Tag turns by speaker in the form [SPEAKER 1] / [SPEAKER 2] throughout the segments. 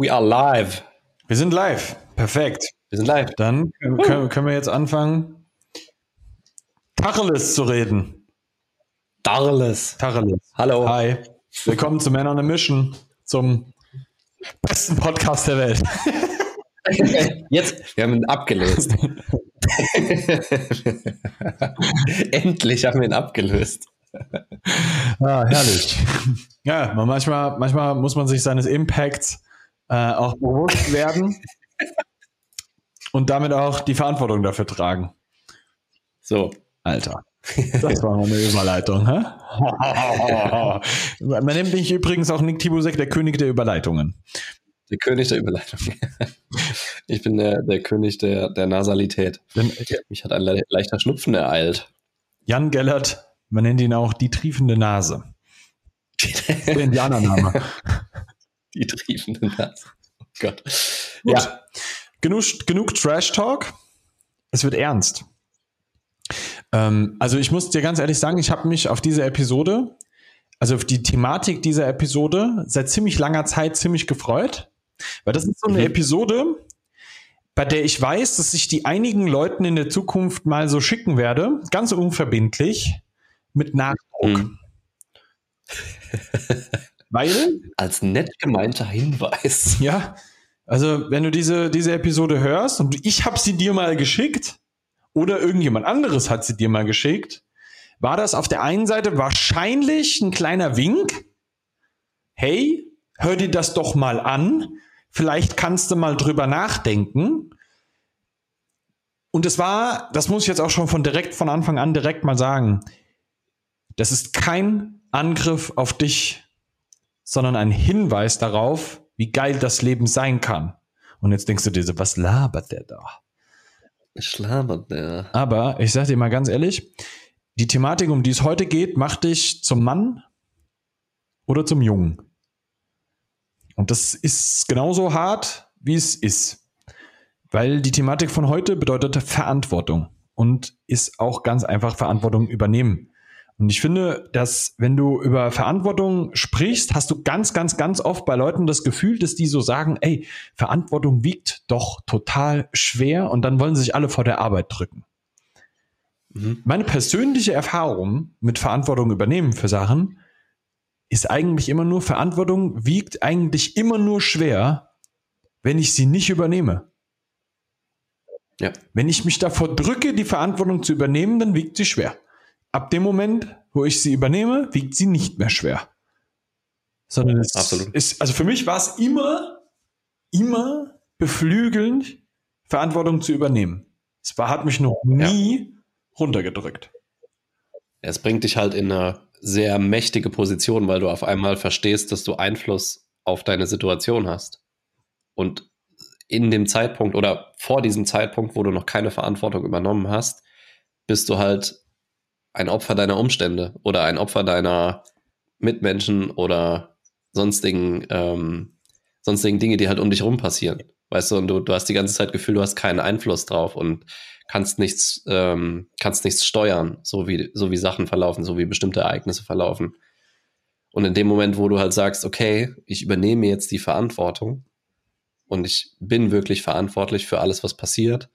[SPEAKER 1] We are live.
[SPEAKER 2] Wir sind live. Perfekt.
[SPEAKER 1] Wir sind live.
[SPEAKER 2] Dann können, können wir jetzt anfangen, Tacheles zu reden.
[SPEAKER 1] Darles.
[SPEAKER 2] Tacheles.
[SPEAKER 1] Hallo.
[SPEAKER 2] Hi. Willkommen zu Man on a Mission, zum besten Podcast der Welt.
[SPEAKER 1] Jetzt, wir haben ihn abgelöst. Endlich haben wir ihn abgelöst.
[SPEAKER 2] Ah, herrlich. Ja, man- manchmal, manchmal muss man sich seines Impacts äh, auch bewusst werden und damit auch die Verantwortung dafür tragen.
[SPEAKER 1] So.
[SPEAKER 2] Alter. Das war mal eine Überleitung, hä? Man nennt mich übrigens auch Nick Tibusek, der König der Überleitungen.
[SPEAKER 1] Der König der Überleitung. Ich bin der, der König der, der Nasalität. Mich hat ein le leichter Schnupfen ereilt.
[SPEAKER 2] Jan Gellert, man nennt ihn auch die triefende Nase. Der Indianername.
[SPEAKER 1] Die triefende Nase. Oh Gott.
[SPEAKER 2] Gut.
[SPEAKER 1] Ja.
[SPEAKER 2] Genug, genug Trash Talk. Es wird ernst. Ähm, also ich muss dir ganz ehrlich sagen, ich habe mich auf diese Episode, also auf die Thematik dieser Episode seit ziemlich langer Zeit ziemlich gefreut. Weil das ist so eine
[SPEAKER 1] Mhm.
[SPEAKER 2] Episode, bei der ich weiß, dass ich die einigen Leuten in der Zukunft mal so schicken werde, ganz unverbindlich, mit Nachdruck.
[SPEAKER 1] Mhm.
[SPEAKER 2] Weil
[SPEAKER 1] Als nett gemeinter Hinweis.
[SPEAKER 2] Ja, also wenn du diese, diese Episode hörst und ich habe sie dir mal geschickt oder irgendjemand anderes hat sie dir mal geschickt, war das auf der einen Seite wahrscheinlich ein kleiner Wink. Hey, hör dir das doch mal an. Vielleicht kannst du mal drüber nachdenken. Und es war, das muss ich jetzt auch schon von direkt von Anfang an direkt mal sagen. Das ist kein Angriff auf dich, sondern ein Hinweis darauf, wie geil das Leben sein kann. Und jetzt denkst du dir so, was labert der da?
[SPEAKER 1] Schlabert der.
[SPEAKER 2] Aber ich sag dir mal ganz ehrlich, die Thematik, um die es heute geht, macht dich zum Mann oder zum Jungen. Und das ist genauso hart, wie es ist. Weil die Thematik von heute bedeutet Verantwortung und ist auch ganz einfach Verantwortung übernehmen. Und ich finde, dass wenn du über Verantwortung sprichst, hast du ganz, ganz, ganz oft bei Leuten das Gefühl, dass die so sagen, ey, Verantwortung wiegt doch total schwer und dann wollen sie sich alle vor der Arbeit drücken.
[SPEAKER 1] Mhm.
[SPEAKER 2] Meine persönliche Erfahrung mit Verantwortung übernehmen für Sachen ist eigentlich immer nur, Verantwortung wiegt eigentlich immer nur schwer, wenn ich sie nicht übernehme.
[SPEAKER 1] Ja.
[SPEAKER 2] Wenn ich mich davor drücke, die Verantwortung zu übernehmen, dann wiegt sie schwer. Ab dem Moment, wo ich sie übernehme, wiegt sie nicht mehr schwer. Sondern es
[SPEAKER 1] Absolut.
[SPEAKER 2] ist, also für mich war es immer, immer beflügelnd, Verantwortung zu übernehmen. Es war, hat mich noch nie runtergedrückt.
[SPEAKER 1] Es bringt dich halt in eine sehr mächtige Position, weil du auf einmal verstehst, dass du Einfluss auf deine Situation hast. Und in dem Zeitpunkt oder vor diesem Zeitpunkt, wo du noch keine Verantwortung übernommen hast, bist du halt ein Opfer deiner Umstände oder ein Opfer deiner Mitmenschen oder sonstigen, ähm, sonstigen Dinge, die halt um dich rum passieren. Weißt du, und du, du hast die ganze Zeit Gefühl, du hast keinen Einfluss drauf und kannst nichts, ähm, kannst nichts steuern, so wie, so wie Sachen verlaufen, so wie bestimmte Ereignisse verlaufen. Und in dem Moment, wo du halt sagst, okay, ich übernehme jetzt die Verantwortung und ich bin wirklich verantwortlich für alles, was passiert,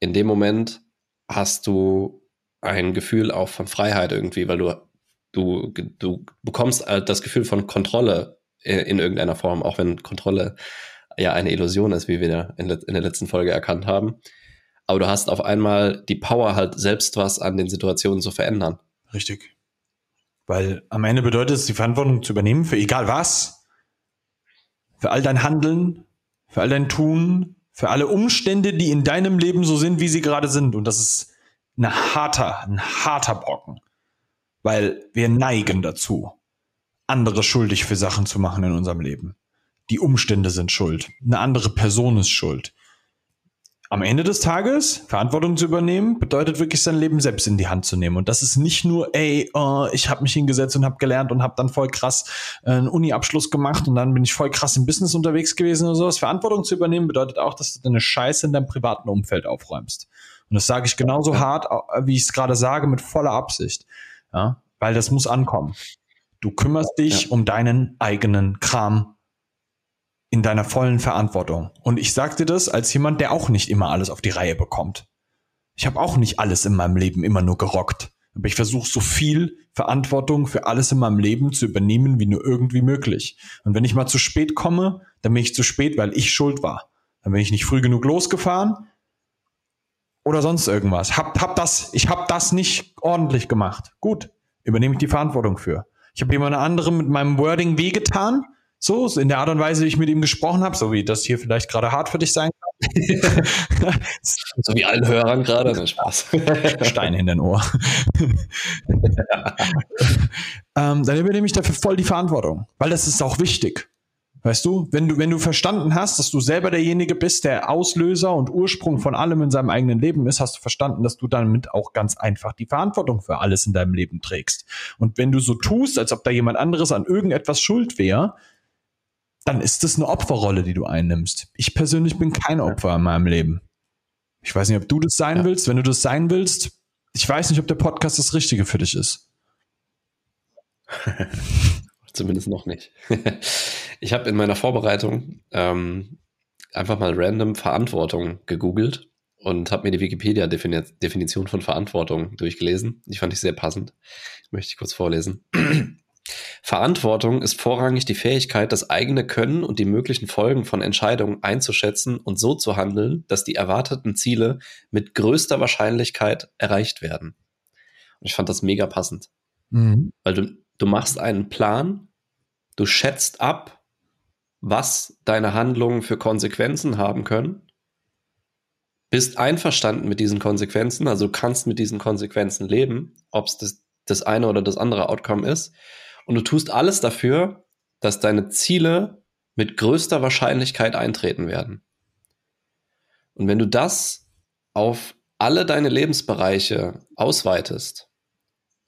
[SPEAKER 1] in dem Moment hast du ein Gefühl auch von Freiheit irgendwie, weil du, du, du bekommst halt das Gefühl von Kontrolle in, in irgendeiner Form, auch wenn Kontrolle ja eine Illusion ist, wie wir in, in der letzten Folge erkannt haben. Aber du hast auf einmal die Power, halt selbst was an den Situationen zu verändern.
[SPEAKER 2] Richtig. Weil am Ende bedeutet es, die Verantwortung zu übernehmen für egal was. Für all dein Handeln, für all dein Tun, für alle Umstände, die in deinem Leben so sind, wie sie gerade sind. Und das ist ein harter, ein harter Brocken. Weil wir neigen dazu, andere schuldig für Sachen zu machen in unserem Leben. Die Umstände sind schuld. Eine andere Person ist schuld. Am Ende des Tages Verantwortung zu übernehmen, bedeutet wirklich sein Leben selbst in die Hand zu nehmen. Und das ist nicht nur, ey, äh, ich habe mich hingesetzt und habe gelernt und habe dann voll krass äh, einen Uni-Abschluss gemacht und dann bin ich voll krass im Business unterwegs gewesen oder sowas. Verantwortung zu übernehmen bedeutet auch, dass du deine Scheiße in deinem privaten Umfeld aufräumst. Und das sage ich genauso
[SPEAKER 1] Ja.
[SPEAKER 2] hart, äh, wie ich es gerade sage, mit voller Absicht. Ja, weil das muss ankommen. Du kümmerst dich
[SPEAKER 1] Ja.
[SPEAKER 2] um deinen eigenen Kram. in deiner vollen Verantwortung. Und ich sag dir das als jemand, der auch nicht immer alles auf die Reihe bekommt. Ich habe auch nicht alles in meinem Leben immer nur gerockt. Aber ich versuche so viel Verantwortung für alles in meinem Leben zu übernehmen, wie nur irgendwie möglich. Und wenn ich mal zu spät komme, dann bin ich zu spät, weil ich schuld war. Dann bin ich nicht früh genug losgefahren oder sonst irgendwas. Hab, hab das, ich habe das nicht ordentlich gemacht. Gut, übernehme ich die Verantwortung für. Ich habe jemand anderem mit meinem Wording wehgetan. So, in der Art und Weise, wie ich mit ihm gesprochen habe, so wie das hier vielleicht gerade hart für dich sein
[SPEAKER 1] so wie allen Hörern gerade, ne Spaß.
[SPEAKER 2] Stein in den Ohr. ähm, dann übernehme ich dafür voll die Verantwortung, weil das ist auch wichtig. Weißt du, wenn du, wenn du verstanden hast, dass du selber derjenige bist, der Auslöser und Ursprung von allem in seinem eigenen Leben ist, hast du verstanden, dass du damit auch ganz einfach die Verantwortung für alles in deinem Leben trägst. Und wenn du so tust, als ob da jemand anderes an irgendetwas schuld wäre, dann ist das eine Opferrolle, die du einnimmst. Ich persönlich bin kein Opfer in meinem Leben. Ich weiß nicht, ob du das sein ja. willst. Wenn du das sein willst, ich weiß nicht, ob der Podcast das Richtige für dich ist.
[SPEAKER 1] Zumindest noch nicht. ich habe in meiner Vorbereitung ähm, einfach mal random Verantwortung gegoogelt und habe mir die Wikipedia-Definition von Verantwortung durchgelesen. Die fand ich sehr passend. Möchte ich kurz vorlesen. Verantwortung ist vorrangig die Fähigkeit, das eigene Können und die möglichen Folgen von Entscheidungen einzuschätzen und so zu handeln, dass die erwarteten Ziele mit größter Wahrscheinlichkeit erreicht werden. Und ich fand das mega passend. Mhm. Weil du, du machst einen Plan, du schätzt ab, was deine Handlungen für Konsequenzen haben können, bist einverstanden mit diesen Konsequenzen, also kannst mit diesen Konsequenzen leben, ob es das, das eine oder das andere Outcome ist und du tust alles dafür, dass deine Ziele mit größter Wahrscheinlichkeit eintreten werden. Und wenn du das auf alle deine Lebensbereiche ausweitest,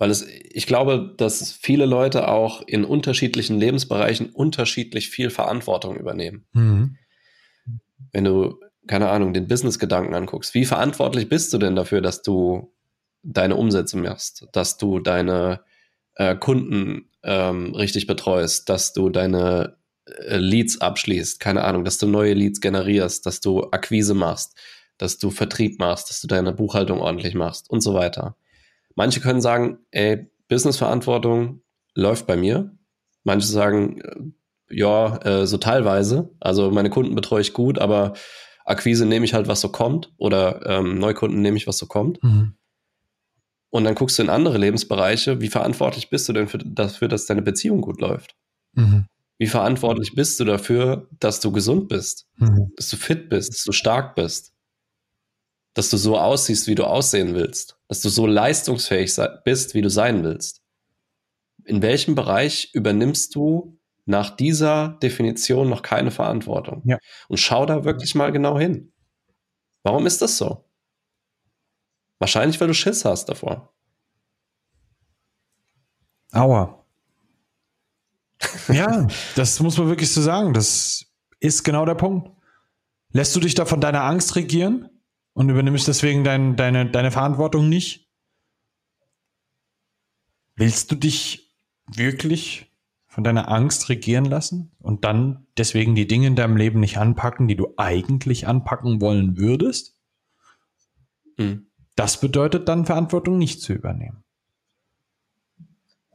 [SPEAKER 1] weil es, ich glaube, dass viele Leute auch in unterschiedlichen Lebensbereichen unterschiedlich viel Verantwortung übernehmen. Mhm. Wenn du, keine Ahnung, den Business-Gedanken anguckst, wie verantwortlich bist du denn dafür, dass du deine Umsätze machst, dass du deine äh, Kunden ähm, richtig betreust, dass du deine äh, Leads abschließt, keine Ahnung, dass du neue Leads generierst, dass du Akquise machst, dass du Vertrieb machst, dass du deine Buchhaltung ordentlich machst und so weiter. Manche können sagen, ey, Businessverantwortung läuft bei mir. Manche sagen, äh, ja, äh, so teilweise. Also meine Kunden betreue ich gut, aber Akquise nehme ich halt, was so kommt, oder ähm, Neukunden nehme ich, was so kommt. Mhm. Und dann guckst du in andere Lebensbereiche, wie verantwortlich bist du denn für, dafür, dass deine Beziehung gut läuft? Mhm. Wie verantwortlich bist du dafür, dass du gesund bist, mhm. dass du fit bist, dass du stark bist, dass du so aussiehst, wie du aussehen willst, dass du so leistungsfähig bist, wie du sein willst? In welchem Bereich übernimmst du nach dieser Definition noch keine Verantwortung? Ja. Und schau da wirklich mal genau hin. Warum ist das so? Wahrscheinlich, weil du Schiss hast davor.
[SPEAKER 2] Aua. ja, das muss man wirklich so sagen. Das ist genau der Punkt. Lässt du dich da von deiner Angst regieren und übernimmst deswegen dein, deine, deine Verantwortung nicht? Willst du dich wirklich von deiner Angst regieren lassen und dann deswegen die Dinge in deinem Leben nicht anpacken, die du eigentlich anpacken wollen würdest? Mhm. Das bedeutet dann, Verantwortung nicht zu übernehmen.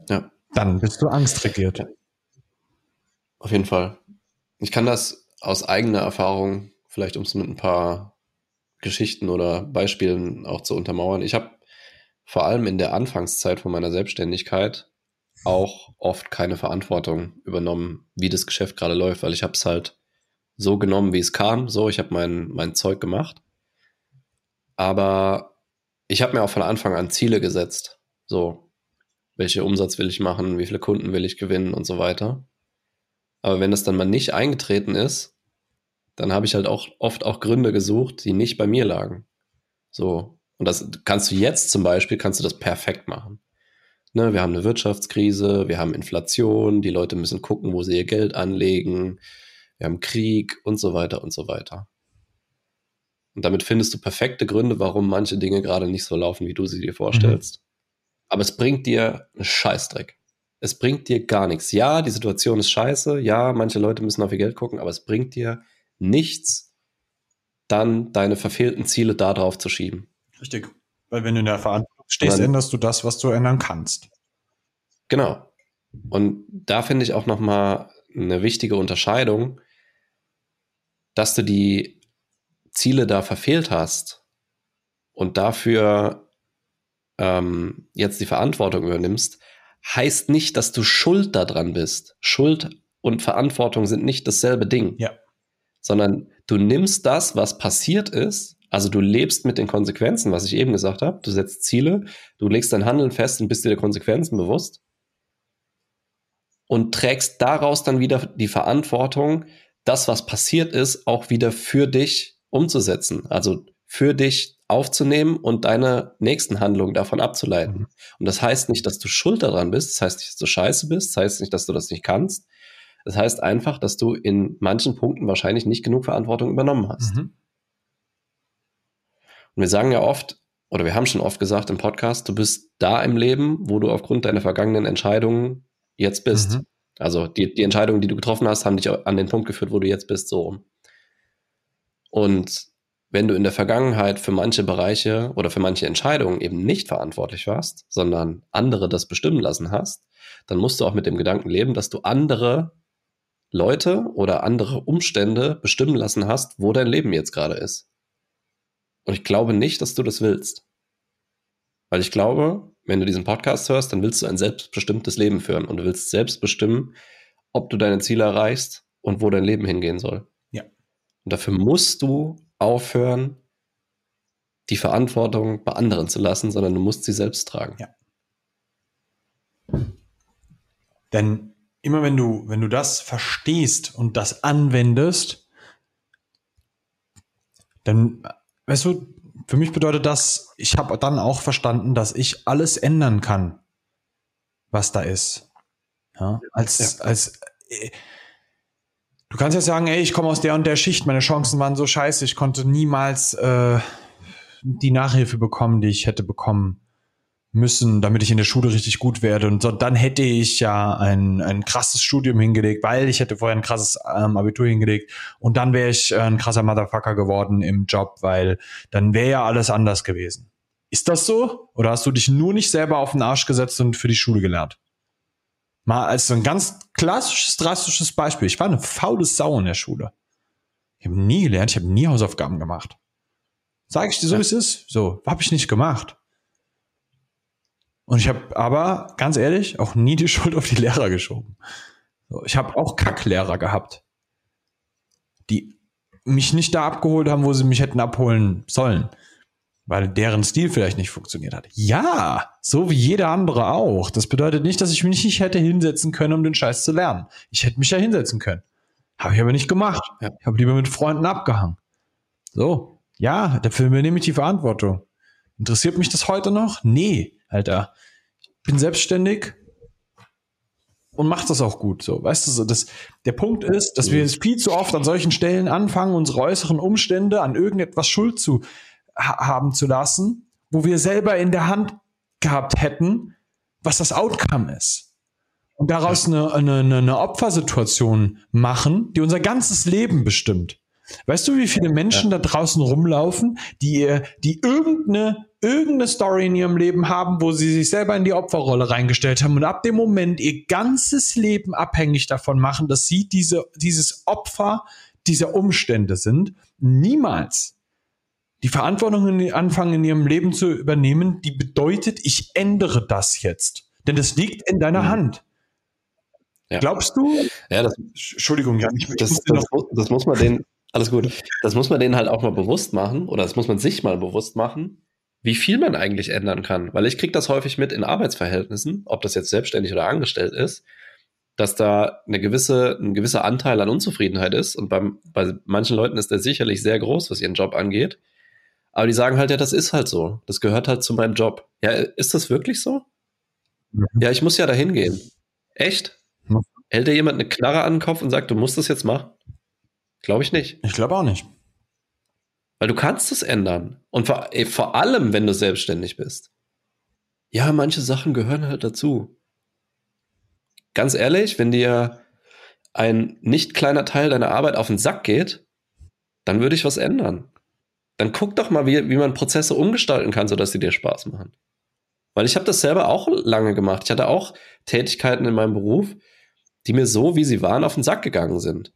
[SPEAKER 2] Ja. Dann bist du angstregiert.
[SPEAKER 1] Auf jeden Fall. Ich kann das aus eigener Erfahrung, vielleicht um es mit ein paar Geschichten oder Beispielen auch zu untermauern. Ich habe vor allem in der Anfangszeit von meiner Selbstständigkeit auch oft keine Verantwortung übernommen, wie das Geschäft gerade läuft, weil ich habe es halt so genommen, wie es kam. So, ich habe mein, mein Zeug gemacht. Aber ich habe mir auch von Anfang an Ziele gesetzt. So, welche Umsatz will ich machen, wie viele Kunden will ich gewinnen und so weiter. Aber wenn das dann mal nicht eingetreten ist, dann habe ich halt auch oft auch Gründe gesucht, die nicht bei mir lagen. So. Und das kannst du jetzt zum Beispiel, kannst du das perfekt machen. Ne, wir haben eine Wirtschaftskrise, wir haben Inflation, die Leute müssen gucken, wo sie ihr Geld anlegen, wir haben Krieg und so weiter und so weiter. Und damit findest du perfekte Gründe, warum manche Dinge gerade nicht so laufen, wie du sie dir vorstellst. Mhm. Aber es bringt dir einen Scheißdreck. Es bringt dir gar nichts. Ja, die Situation ist scheiße. Ja, manche Leute müssen auf ihr Geld gucken, aber es bringt dir nichts, dann deine verfehlten Ziele darauf zu schieben.
[SPEAKER 2] Richtig. Weil wenn du in der Verantwortung stehst, dann, änderst du das, was du ändern kannst.
[SPEAKER 1] Genau. Und da finde ich auch nochmal eine wichtige Unterscheidung, dass du die Ziele da verfehlt hast und dafür ähm, jetzt die Verantwortung übernimmst, heißt nicht, dass du schuld daran bist. Schuld und Verantwortung sind nicht dasselbe Ding.
[SPEAKER 2] Ja.
[SPEAKER 1] Sondern du nimmst das, was passiert ist, also du lebst mit den Konsequenzen, was ich eben gesagt habe. Du setzt Ziele, du legst dein Handeln fest und bist dir der Konsequenzen bewusst und trägst daraus dann wieder die Verantwortung, das, was passiert ist, auch wieder für dich umzusetzen. Also für dich aufzunehmen und deine nächsten Handlungen davon abzuleiten. Mhm. Und das heißt nicht, dass du schuld daran bist, das heißt nicht, dass du scheiße bist, das heißt nicht, dass du das nicht kannst. Das heißt einfach, dass du in manchen Punkten wahrscheinlich nicht genug Verantwortung übernommen hast. Mhm. Und wir sagen ja oft, oder wir haben schon oft gesagt im Podcast, du bist da im Leben, wo du aufgrund deiner vergangenen Entscheidungen jetzt bist. Mhm. Also die, die Entscheidungen, die du getroffen hast, haben dich an den Punkt geführt, wo du jetzt bist, so. Und wenn du in der Vergangenheit für manche Bereiche oder für manche Entscheidungen eben nicht verantwortlich warst, sondern andere das bestimmen lassen hast, dann musst du auch mit dem Gedanken leben, dass du andere Leute oder andere Umstände bestimmen lassen hast, wo dein Leben jetzt gerade ist. Und ich glaube nicht, dass du das willst. Weil ich glaube, wenn du diesen Podcast hörst, dann willst du ein selbstbestimmtes Leben führen und du willst selbst bestimmen, ob du deine Ziele erreichst und wo dein Leben hingehen soll.
[SPEAKER 2] Ja.
[SPEAKER 1] Und dafür musst du aufhören, die Verantwortung bei anderen zu lassen, sondern du musst sie selbst tragen.
[SPEAKER 2] Ja. Denn immer wenn du, wenn du das verstehst und das anwendest, dann, weißt du, für mich bedeutet das, ich habe dann auch verstanden, dass ich alles ändern kann, was da ist. Ja, als, ja. als, äh, du kannst ja sagen, ey, ich komme aus der und der Schicht, meine Chancen waren so scheiße, ich konnte niemals äh, die Nachhilfe bekommen, die ich hätte bekommen müssen, damit ich in der Schule richtig gut werde. Und so, dann hätte ich ja ein, ein krasses Studium hingelegt, weil ich hätte vorher ein krasses ähm, Abitur hingelegt. Und dann wäre ich äh, ein krasser Motherfucker geworden im Job, weil dann wäre ja alles anders gewesen. Ist das so? Oder hast du dich nur nicht selber auf den Arsch gesetzt und für die Schule gelernt? Mal als ein ganz klassisches, drastisches Beispiel. Ich war eine faule Sau in der Schule. Ich habe nie gelernt, ich habe nie Hausaufgaben gemacht. Sag ich dir so, wie es ist? So, habe ich nicht gemacht. Und ich habe aber, ganz ehrlich, auch nie die Schuld auf die Lehrer geschoben. Ich habe auch Kacklehrer gehabt, die mich nicht da abgeholt haben, wo sie mich hätten abholen sollen, weil deren Stil vielleicht nicht funktioniert hat. Ja, so wie jeder andere auch. Das bedeutet nicht, dass ich mich nicht hätte hinsetzen können, um den Scheiß zu lernen. Ich hätte mich ja hinsetzen können. Habe ich aber nicht gemacht. Ich habe lieber mit Freunden abgehangen. So, ja, dafür übernehme ich die Verantwortung. Interessiert mich das heute noch? Nee. Alter, ich bin selbstständig und mache das auch gut. So, weißt du, das, der Punkt ist, dass wir viel zu oft an solchen Stellen anfangen, unsere äußeren Umstände an irgendetwas Schuld zu ha haben zu lassen, wo wir selber in der Hand gehabt hätten, was das Outcome ist. Und daraus eine, eine, eine Opfersituation machen, die unser ganzes Leben bestimmt. Weißt du, wie viele Menschen ja. da draußen rumlaufen, die, die irgendeine, irgendeine Story in ihrem Leben haben, wo sie sich selber in die Opferrolle reingestellt haben und ab dem Moment ihr ganzes Leben abhängig davon machen, dass sie diese, dieses Opfer dieser Umstände sind, niemals die Verantwortung in, anfangen in ihrem Leben zu übernehmen, die bedeutet, ich ändere das jetzt. Denn das liegt in deiner mhm. Hand. Ja. Glaubst du?
[SPEAKER 1] Ja, das, Entschuldigung, ja, ich, das, das, das, muss man den, alles gut. Das muss man denen halt auch mal bewusst machen oder das muss man sich mal bewusst machen, wie viel man eigentlich ändern kann. Weil ich kriege das häufig mit in Arbeitsverhältnissen, ob das jetzt selbstständig oder angestellt ist, dass da eine gewisse, ein gewisser Anteil an Unzufriedenheit ist. Und beim, bei manchen Leuten ist der sicherlich sehr groß, was ihren Job angeht. Aber die sagen halt, ja, das ist halt so. Das gehört halt zu meinem Job. Ja, ist das wirklich so? Mhm. Ja, ich muss ja dahin gehen. Echt? Mhm. Hält dir jemand eine Knarre an den Kopf und sagt, du musst das jetzt machen? Glaube ich nicht.
[SPEAKER 2] Ich glaube auch nicht.
[SPEAKER 1] Weil du kannst es ändern. Und vor, ey, vor allem, wenn du selbstständig bist. Ja, manche Sachen gehören halt dazu. ganz ehrlich, wenn dir ein nicht kleiner Teil deiner Arbeit auf den Sack geht, dann würde ich was ändern. Dann guck doch mal, wie, wie man Prozesse umgestalten kann, sodass sie dir Spaß machen. Weil ich habe das selber auch lange gemacht. Ich hatte auch Tätigkeiten in meinem Beruf, die mir so, wie sie waren, auf den Sack gegangen sind.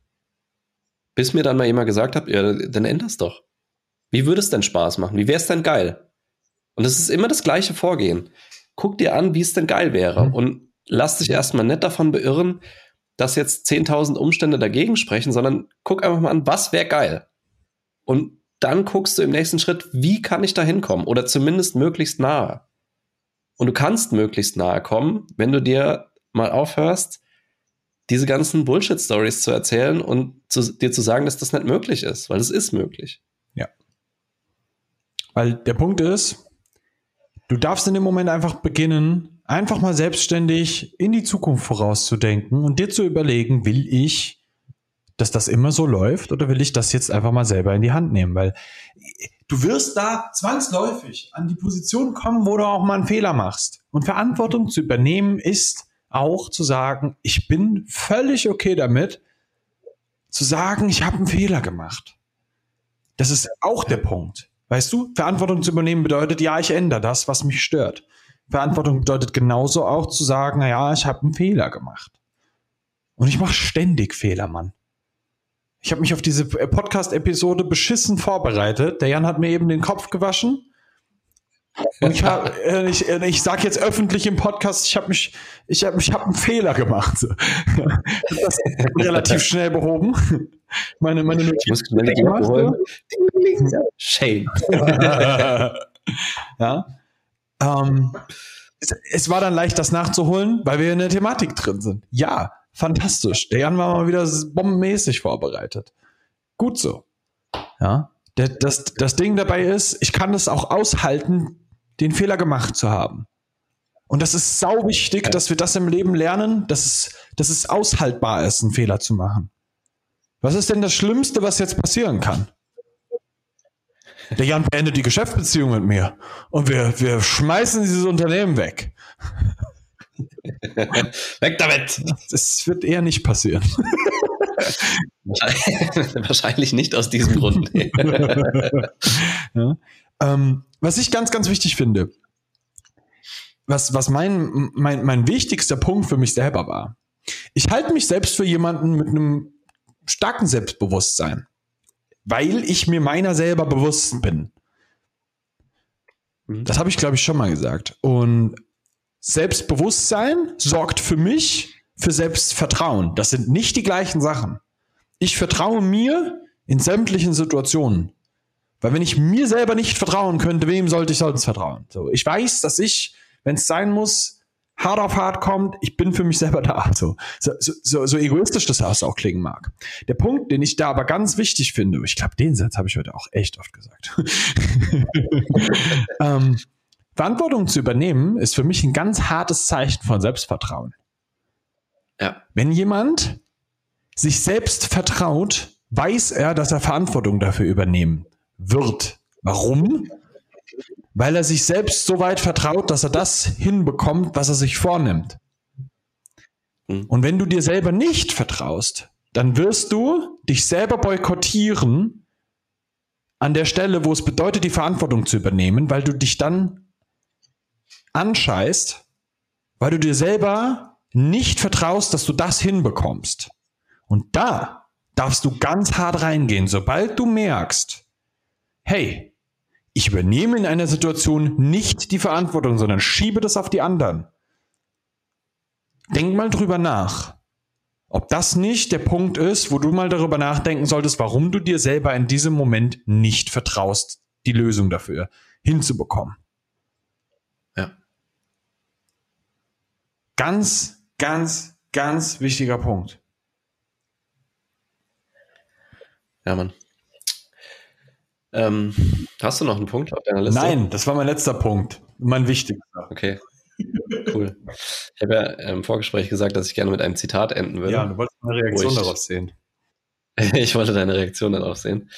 [SPEAKER 1] Bis mir dann mal jemand gesagt hat, ja, dann änder's doch. Wie würde es denn Spaß machen? Wie wäre es denn geil? Und es ist immer das gleiche Vorgehen. Guck dir an, wie es denn geil wäre. Mhm. Und lass dich erstmal nicht davon beirren, dass jetzt 10.000 Umstände dagegen sprechen, sondern guck einfach mal an, was wäre geil. Und dann guckst du im nächsten Schritt, wie kann ich da hinkommen? Oder zumindest möglichst nahe. Und du kannst möglichst nahe kommen, wenn du dir mal aufhörst, diese ganzen Bullshit-Stories zu erzählen und zu, dir zu sagen, dass das nicht möglich ist, weil es ist möglich.
[SPEAKER 2] Ja. Weil der Punkt ist, du darfst in dem Moment einfach beginnen, einfach mal selbstständig in die Zukunft vorauszudenken und dir zu überlegen, will ich, dass das immer so läuft oder will ich das jetzt einfach mal selber in die Hand nehmen? Weil du wirst da zwangsläufig an die Position kommen, wo du auch mal einen Fehler machst. Und Verantwortung zu übernehmen ist, auch zu sagen, ich bin völlig okay damit, zu sagen, ich habe einen Fehler gemacht. Das ist auch der Punkt. Weißt du, Verantwortung zu übernehmen bedeutet, ja, ich ändere das, was mich stört. Verantwortung bedeutet genauso auch zu sagen, naja, ich habe einen Fehler gemacht. Und ich mache ständig Fehler, Mann. Ich habe mich auf diese Podcast-Episode beschissen vorbereitet. Der Jan hat mir eben den Kopf gewaschen. Und ich, hab, äh, ich, äh, ich sage jetzt öffentlich im Podcast, ich habe mich, ich habe, ich habe einen Fehler gemacht. Das relativ schnell behoben. Meine, meine Notiz.
[SPEAKER 1] Shame.
[SPEAKER 2] ja. Ähm, es, es, war dann leicht, das nachzuholen, weil wir in der Thematik drin sind. Ja, fantastisch. Der Jan war mal wieder bombenmäßig vorbereitet. Gut so. Ja. Das, das Ding dabei ist, ich kann es auch aushalten, den Fehler gemacht zu haben. Und das ist sau wichtig, dass wir das im Leben lernen, dass es, dass es aushaltbar ist, einen Fehler zu machen. Was ist denn das Schlimmste, was jetzt passieren kann? Der Jan beendet die Geschäftsbeziehung mit mir und wir, wir schmeißen dieses Unternehmen weg.
[SPEAKER 1] weg damit!
[SPEAKER 2] Das wird eher nicht passieren.
[SPEAKER 1] Wahrscheinlich nicht aus diesem Grund.
[SPEAKER 2] ja. ähm, was ich ganz, ganz wichtig finde, was, was mein, mein, mein wichtigster Punkt für mich selber war. Ich halte mich selbst für jemanden mit einem starken Selbstbewusstsein, weil ich mir meiner selber bewusst bin. Mhm. Das habe ich, glaube ich, schon mal gesagt. Und Selbstbewusstsein sorgt für mich für Selbstvertrauen. Das sind nicht die gleichen Sachen. Ich vertraue mir in sämtlichen Situationen. Weil wenn ich mir selber nicht vertrauen könnte, wem sollte ich sonst vertrauen? So, ich weiß, dass ich, wenn es sein muss, hart auf hart kommt, ich bin für mich selber da. So, so, so, so egoistisch das auch klingen mag. Der Punkt, den ich da aber ganz wichtig finde, ich glaube, den Satz habe ich heute auch echt oft gesagt. ähm, Verantwortung zu übernehmen, ist für mich ein ganz hartes Zeichen von Selbstvertrauen. Ja. Wenn jemand sich selbst vertraut, weiß er, dass er Verantwortung dafür übernehmen wird. Warum? Weil er sich selbst so weit vertraut, dass er das hinbekommt, was er sich vornimmt. Hm. Und wenn du dir selber nicht vertraust, dann wirst du dich selber boykottieren an der Stelle, wo es bedeutet, die Verantwortung zu übernehmen, weil du dich dann anscheißt, weil du dir selber nicht vertraust, dass du das hinbekommst. Und da darfst du ganz hart reingehen, sobald du merkst, hey, ich übernehme in einer Situation nicht die Verantwortung, sondern schiebe das auf die anderen. Denk mal drüber nach, ob das nicht der Punkt ist, wo du mal darüber nachdenken solltest, warum du dir selber in diesem Moment nicht vertraust, die Lösung dafür hinzubekommen. Ja. Ganz, ganz, ganz wichtiger Punkt.
[SPEAKER 1] Ja, Mann. Ähm, hast du noch einen Punkt auf deiner Liste?
[SPEAKER 2] Nein, das war mein letzter Punkt. Mein wichtigster.
[SPEAKER 1] Okay. Cool. Ich habe ja im Vorgespräch gesagt, dass ich gerne mit einem Zitat enden würde.
[SPEAKER 2] Ja, du wolltest eine Reaktion ich, darauf sehen.
[SPEAKER 1] ich wollte deine Reaktion darauf sehen.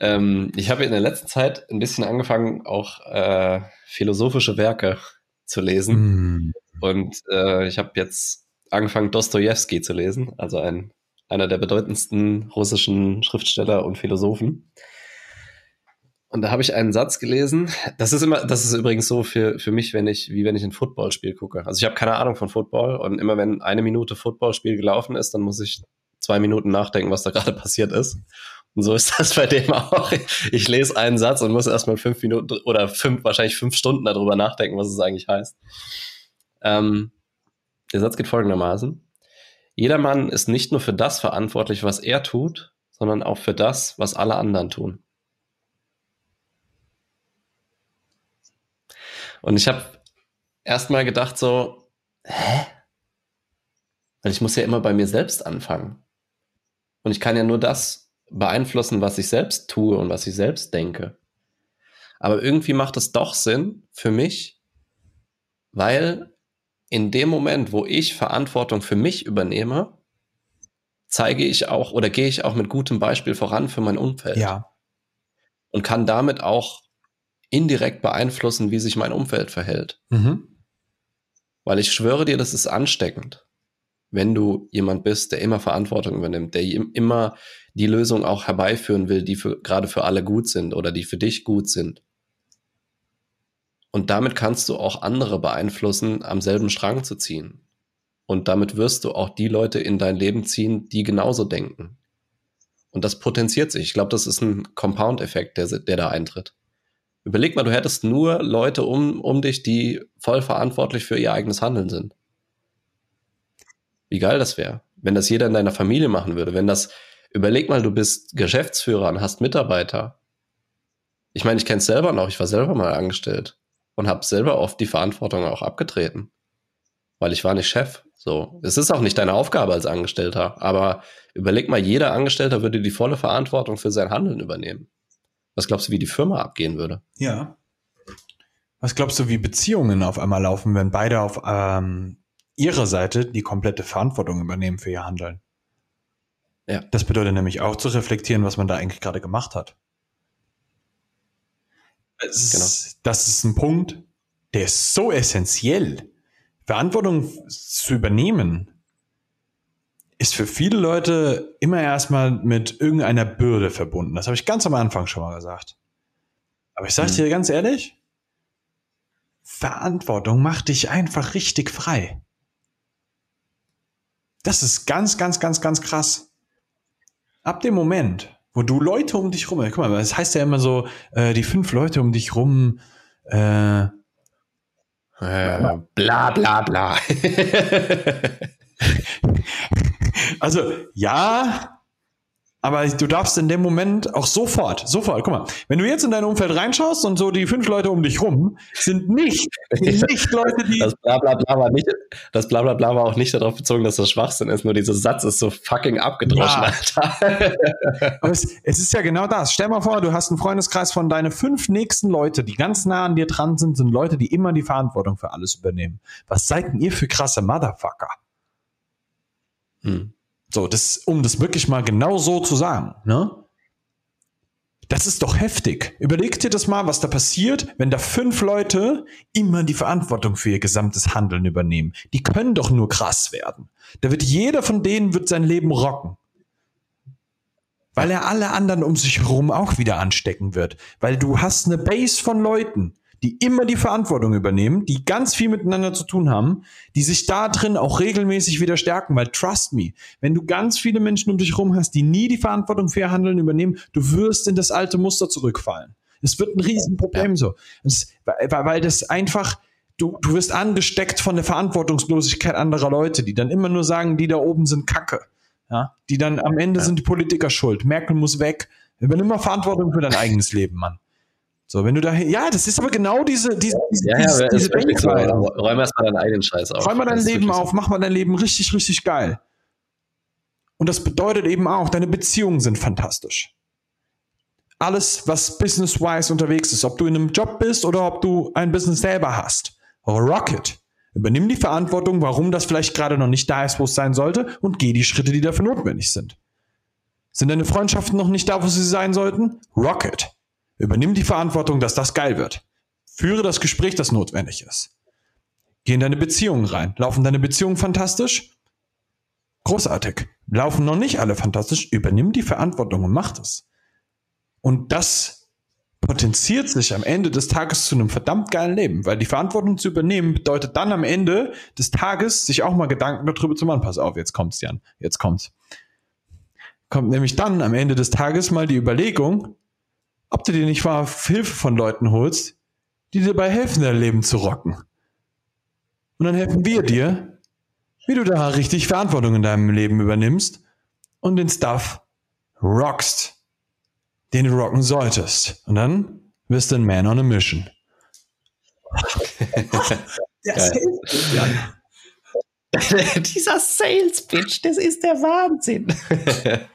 [SPEAKER 1] Ähm, ich habe in der letzten Zeit ein bisschen angefangen, auch äh, philosophische Werke zu lesen. Mm. Und äh, ich habe jetzt angefangen, Dostoevsky zu lesen, also ein, einer der bedeutendsten russischen Schriftsteller und Philosophen. Und da habe ich einen Satz gelesen. Das ist immer, das ist übrigens so für, für mich, wenn ich, wie wenn ich ein Footballspiel gucke. Also ich habe keine Ahnung von Football und immer wenn eine Minute Footballspiel gelaufen ist, dann muss ich zwei Minuten nachdenken, was da gerade passiert ist. Und so ist das bei dem auch. Ich lese einen Satz und muss erstmal fünf Minuten oder fünf, wahrscheinlich fünf Stunden darüber nachdenken, was es eigentlich heißt. Ähm, der Satz geht folgendermaßen. Jeder Mann ist nicht nur für das verantwortlich, was er tut, sondern auch für das, was alle anderen tun. Und ich habe erstmal gedacht so, hä? Weil ich muss ja immer bei mir selbst anfangen. Und ich kann ja nur das beeinflussen, was ich selbst tue und was ich selbst denke. Aber irgendwie macht es doch Sinn für mich, weil in dem Moment, wo ich Verantwortung für mich übernehme, zeige ich auch oder gehe ich auch mit gutem Beispiel voran für mein Umfeld.
[SPEAKER 2] Ja.
[SPEAKER 1] Und kann damit auch indirekt beeinflussen, wie sich mein Umfeld verhält.
[SPEAKER 2] Mhm.
[SPEAKER 1] Weil ich schwöre dir, das ist ansteckend, wenn du jemand bist, der immer Verantwortung übernimmt, der immer die Lösung auch herbeiführen will, die für, gerade für alle gut sind oder die für dich gut sind. Und damit kannst du auch andere beeinflussen, am selben Strang zu ziehen. Und damit wirst du auch die Leute in dein Leben ziehen, die genauso denken. Und das potenziert sich. Ich glaube, das ist ein Compound-Effekt, der, der da eintritt. Überleg mal, du hättest nur Leute um, um dich, die voll verantwortlich für ihr eigenes Handeln sind. Wie geil das wäre, wenn das jeder in deiner Familie machen würde. Wenn das, überleg mal, du bist Geschäftsführer und hast Mitarbeiter. Ich meine, ich kenne es selber noch, ich war selber mal angestellt und habe selber oft die Verantwortung auch abgetreten, weil ich war nicht Chef. So, es ist auch nicht deine Aufgabe als Angestellter, aber überleg mal, jeder Angestellter würde die volle Verantwortung für sein Handeln übernehmen. Was glaubst du, wie die Firma abgehen würde?
[SPEAKER 2] Ja. Was glaubst du, wie Beziehungen auf einmal laufen, wenn beide auf ähm, ihrer Seite die komplette Verantwortung übernehmen für ihr Handeln? Ja. Das bedeutet nämlich auch zu reflektieren, was man da eigentlich gerade gemacht hat. Ist, genau. Das ist ein Punkt, der ist so essentiell. Verantwortung zu übernehmen ist für viele Leute immer erstmal mit irgendeiner Bürde verbunden. Das habe ich ganz am Anfang schon mal gesagt. Aber ich sage mhm. dir ganz ehrlich, Verantwortung macht dich einfach richtig frei. Das ist ganz, ganz, ganz, ganz krass. Ab dem Moment, wo du Leute um dich rum, guck mal, das heißt ja immer so, äh, die fünf Leute um dich rum, äh, äh,
[SPEAKER 1] bla bla bla.
[SPEAKER 2] Also ja, aber du darfst in dem Moment auch sofort, sofort, guck mal, wenn du jetzt in dein Umfeld reinschaust und so die fünf Leute um dich rum sind nicht, nicht Leute, die.
[SPEAKER 1] Das Blablabla war nicht, das Blablabla war auch nicht darauf bezogen, dass das Schwachsinn ist, nur dieser Satz ist so fucking abgedroschen, ja. Alter.
[SPEAKER 2] Aber es, es ist ja genau das. Stell mal vor, du hast einen Freundeskreis von deine fünf nächsten Leute, die ganz nah an dir dran sind, sind Leute, die immer die Verantwortung für alles übernehmen. Was seid denn ihr für krasse Motherfucker? Hm. So, das, um das wirklich mal genau so zu sagen, ne? Das ist doch heftig. Überleg dir das mal, was da passiert, wenn da fünf Leute immer die Verantwortung für ihr gesamtes Handeln übernehmen. Die können doch nur krass werden. Da wird jeder von denen wird sein Leben rocken. Weil er alle anderen um sich herum auch wieder anstecken wird. Weil du hast eine Base von Leuten, die immer die Verantwortung übernehmen, die ganz viel miteinander zu tun haben, die sich da drin auch regelmäßig wieder stärken, weil trust me, wenn du ganz viele Menschen um dich herum hast, die nie die Verantwortung für ihr Handeln übernehmen, du wirst in das alte Muster zurückfallen. Es wird ein Riesenproblem ja. so. Das, weil, weil das einfach, du, du wirst angesteckt von der Verantwortungslosigkeit anderer Leute, die dann immer nur sagen, die da oben sind Kacke. Ja, die dann am Ende ja. sind die Politiker schuld. Merkel muss weg. Übernimm mal Verantwortung für dein eigenes Leben, Mann. So, wenn du da, ja, das ist aber genau diese, diese, diese,
[SPEAKER 1] ja, ja, diese. So. Räum erstmal deinen eigenen Scheiß auf.
[SPEAKER 2] Räum mal dein Leben auf, mach mal dein Leben richtig, richtig geil. Und das bedeutet eben auch, deine Beziehungen sind fantastisch. Alles, was business-wise unterwegs ist, ob du in einem Job bist oder ob du ein Business selber hast. Rocket. Übernimm die Verantwortung, warum das vielleicht gerade noch nicht da ist, wo es sein sollte und geh die Schritte, die dafür notwendig sind. Sind deine Freundschaften noch nicht da, wo sie sein sollten? Rocket. Übernimm die Verantwortung, dass das geil wird. Führe das Gespräch, das notwendig ist. Geh in deine Beziehungen rein. Laufen deine Beziehungen fantastisch? Großartig. Laufen noch nicht alle fantastisch. Übernimm die Verantwortung und mach das. Und das potenziert sich am Ende des Tages zu einem verdammt geilen Leben, weil die Verantwortung zu übernehmen bedeutet dann am Ende des Tages sich auch mal Gedanken darüber zu machen. Pass auf, jetzt kommt's, Jan. Jetzt kommt's. Kommt nämlich dann am Ende des Tages mal die Überlegung, ob du dir nicht mal Hilfe von Leuten holst, die dir dabei helfen, dein Leben zu rocken. Und dann helfen wir dir, wie du da richtig Verantwortung in deinem Leben übernimmst und den Stuff rockst, den du rocken solltest. Und dann wirst du ein Man on a Mission.
[SPEAKER 1] Dieser Sales Pitch, das ist der Wahnsinn.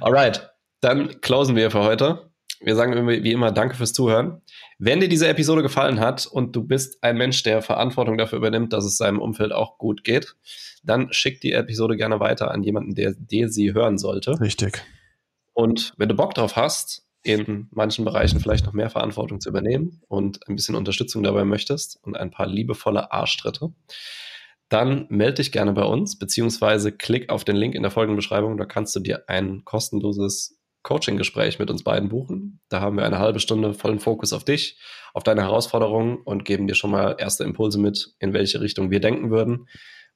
[SPEAKER 1] Alright, dann closen wir für heute. Wir sagen wie immer Danke fürs Zuhören. Wenn dir diese Episode gefallen hat und du bist ein Mensch, der Verantwortung dafür übernimmt, dass es seinem Umfeld auch gut geht, dann schick die Episode gerne weiter an jemanden, der, der sie hören sollte.
[SPEAKER 2] Richtig.
[SPEAKER 1] Und wenn du Bock drauf hast, in manchen Bereichen vielleicht noch mehr Verantwortung zu übernehmen und ein bisschen Unterstützung dabei möchtest und ein paar liebevolle Arschtritte, dann melde dich gerne bei uns, beziehungsweise klick auf den Link in der folgenden Beschreibung. Da kannst du dir ein kostenloses Coaching-Gespräch mit uns beiden buchen. Da haben wir eine halbe Stunde vollen Fokus auf dich, auf deine Herausforderungen und geben dir schon mal erste Impulse mit, in welche Richtung wir denken würden,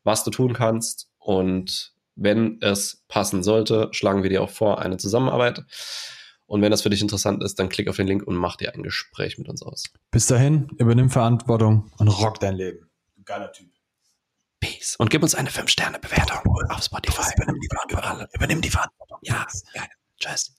[SPEAKER 1] was du tun kannst. Und wenn es passen sollte, schlagen wir dir auch vor eine Zusammenarbeit. Und wenn das für dich interessant ist, dann klick auf den Link und mach dir ein Gespräch mit uns aus.
[SPEAKER 2] Bis dahin, übernimm Verantwortung und rock dein Leben. Geiler Typ.
[SPEAKER 1] Peace. Und gib uns eine 5-Sterne-Bewertung auf Spotify.
[SPEAKER 2] Übernimm die Verantwortung. Übernimm die Verantwortung.
[SPEAKER 1] Ja, geil. Tschüss.